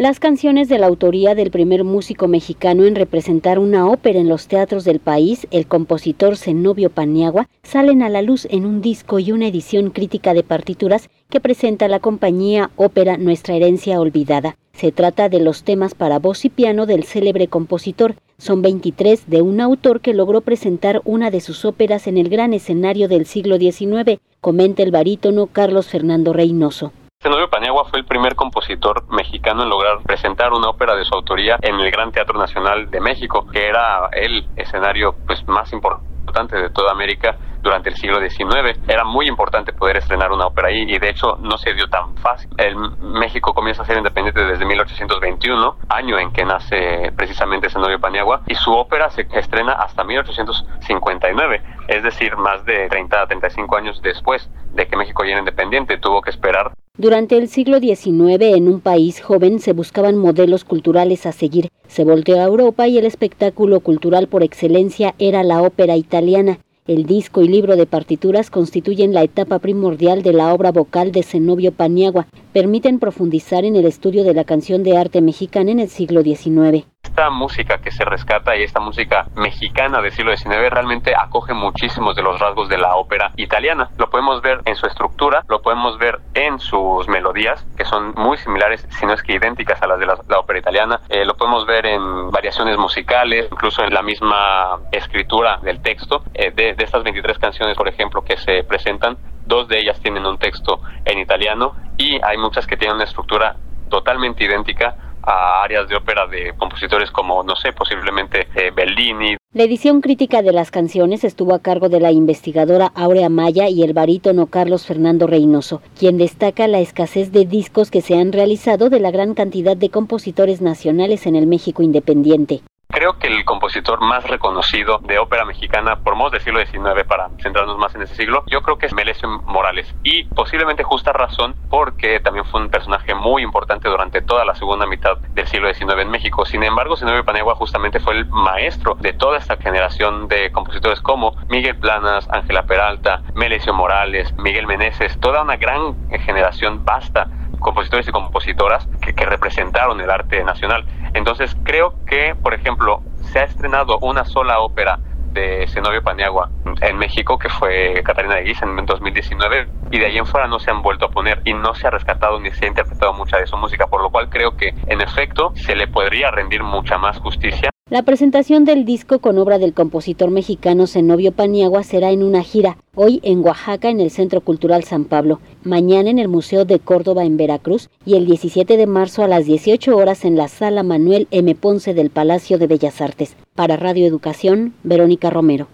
Las canciones de la autoría del primer músico mexicano en representar una ópera en los teatros del país, el compositor Zenobio Paniagua, salen a la luz en un disco y una edición crítica de partituras que presenta la compañía Ópera Nuestra Herencia Olvidada. Se trata de los temas para voz y piano del célebre compositor. Son 23 de un autor que logró presentar una de sus óperas en el gran escenario del siglo XIX, comenta el barítono Carlos Fernando Reynoso. Fue el primer compositor mexicano en lograr presentar una ópera de su autoría en el Gran Teatro Nacional de México, que era el escenario pues más importante de toda América durante el siglo XIX. Era muy importante poder estrenar una ópera ahí y de hecho no se dio tan fácil. El México comienza a ser independiente desde 1821, año en que nace precisamente Zenobio Paniagua, y su ópera se estrena hasta 1859, es decir, más de 30 a 35 años después de que México ya era independiente. Tuvo que esperar durante el siglo XIX, en un país joven se buscaban modelos culturales a seguir. Se volteó a Europa y el espectáculo cultural por excelencia era la ópera italiana. El disco y libro de partituras constituyen la etapa primordial de la obra vocal de Zenobio Paniagua. Permiten profundizar en el estudio de la canción de arte mexicana en el siglo XIX esta música que se rescata y esta música mexicana del siglo XIX realmente acoge muchísimos de los rasgos de la ópera italiana. Lo podemos ver en su estructura, lo podemos ver en sus melodías, que son muy similares, si no es que idénticas a las de la, ópera italiana. Eh, lo podemos ver en variaciones musicales, incluso en la misma escritura del texto. Eh, de, de estas 23 canciones, por ejemplo, que se presentan, dos de ellas tienen un texto en italiano y hay muchas que tienen una estructura totalmente idéntica a áreas de ópera de compositores como, no sé, posiblemente eh, Bellini. La edición crítica de las canciones estuvo a cargo de la investigadora Aurea Maya y el barítono Carlos Fernando Reynoso, quien destaca la escasez de discos que se han realizado de la gran cantidad de compositores nacionales en el México independiente. Creo que el compositor más reconocido de ópera mexicana, por modo del siglo XIX, para centrarnos más en ese siglo, yo creo que es Melesio Morales. Y posiblemente justa razón porque también fue un personaje muy importante durante toda la segunda mitad del siglo XIX en México. Sin embargo, Zenobio Panegua justamente fue el maestro de toda esta generación de compositores como Miguel Planas, Ángela Peralta, Melesio Morales, Miguel Meneses, toda una gran generación vasta compositores y compositoras que, representaron el arte nacional. Entonces creo que, por ejemplo, se ha estrenado una sola ópera de Zenobio Paniagua en México, que fue Catarina de Guisa en 2019, y de ahí en fuera no se han vuelto a poner y no se ha rescatado ni se ha interpretado mucha de su música, por lo cual creo que en efecto se le podría rendir mucha más justicia la presentación del disco con obra del compositor mexicano Zenobio Paniagua será en una gira, hoy en Oaxaca en el Centro Cultural San Pablo, mañana en el Museo de Córdoba en Veracruz y el 17 de marzo a las 18 horas en la Sala Manuel M. Ponce del Palacio de Bellas Artes. Para Radio Educación, Verónica Romero.